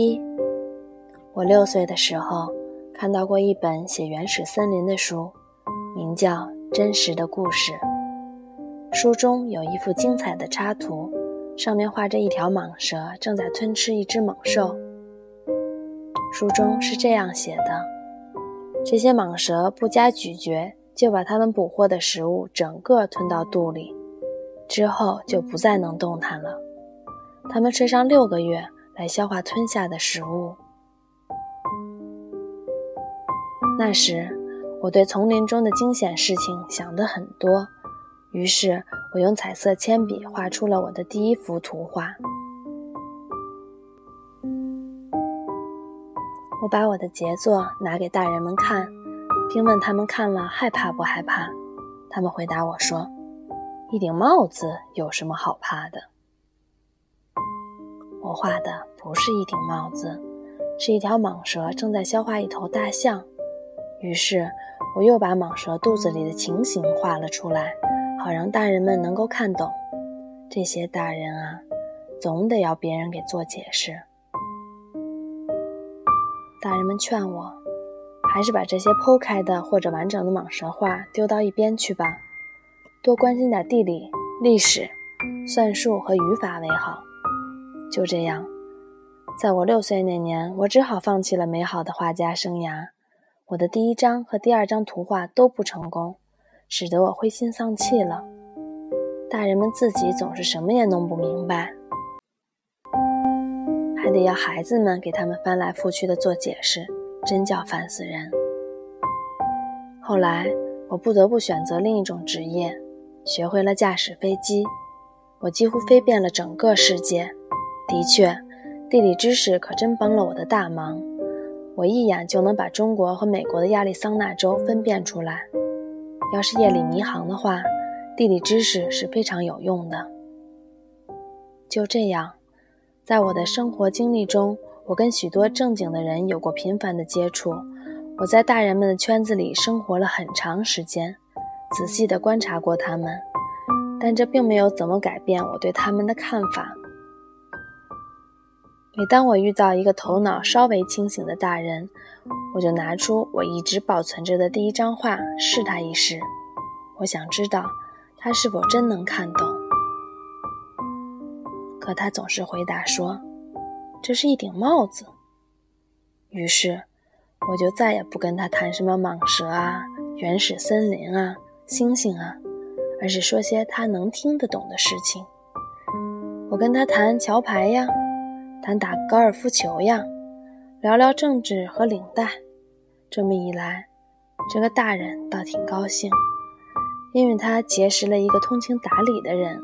一我六岁的时候看到过一本写原始森林的书，名叫《真实的故事》。书中有一幅精彩的插图，上面画着一条蟒蛇正在吞吃一只猛兽。书中是这样写的：这些蟒蛇不加咀嚼，就把它们捕获的食物整个吞到肚里，之后就不再能动弹了。它们睡上六个月来消化吞下的食物。那时，我对丛林中的惊险事情想得很多，于是我用彩色铅笔画出了我的第一幅图画。我把我的杰作拿给大人们看，并问他们看了害怕不害怕。他们回答我说：“一顶帽子有什么好怕的？”我画的不是一顶帽子，是一条蟒蛇正在消化一头大象。于是，我又把蟒蛇肚子里的情形画了出来，好让大人们能够看懂。这些大人啊，总得要别人给做解释。大人们劝我，还是把这些剖开的或者完整的蟒蛇画丢到一边去吧，多关心点地理、历史、算术和语法为好。就这样，在我六岁那年，我只好放弃了美好的画家生涯。我的第一张和第二张图画都不成功，使得我灰心丧气了。大人们自己总是什么也弄不明白，还得要孩子们给他们翻来覆去的做解释，真叫烦死人。后来，我不得不选择另一种职业，学会了驾驶飞机。我几乎飞遍了整个世界。的确，地理知识可真帮了我的大忙。我一眼就能把中国和美国的亚利桑那州分辨出来。要是夜里迷航的话，地理知识是非常有用的。就这样，在我的生活经历中，我跟许多正经的人有过频繁的接触。我在大人们的圈子里生活了很长时间，仔细地观察过他们，但这并没有怎么改变我对他们的看法。每当我遇到一个头脑稍微清醒的大人，我就拿出我一直保存着的第一张画试他一试。我想知道他是否真能看懂。可他总是回答说：“这是一顶帽子。”于是我就再也不跟他谈什么蟒蛇啊、原始森林啊、星星啊，而是说些他能听得懂的事情。我跟他谈桥牌呀。谈打高尔夫球样，聊聊政治和领带。这么一来，这个大人倒挺高兴，因为他结识了一个通情达理的人。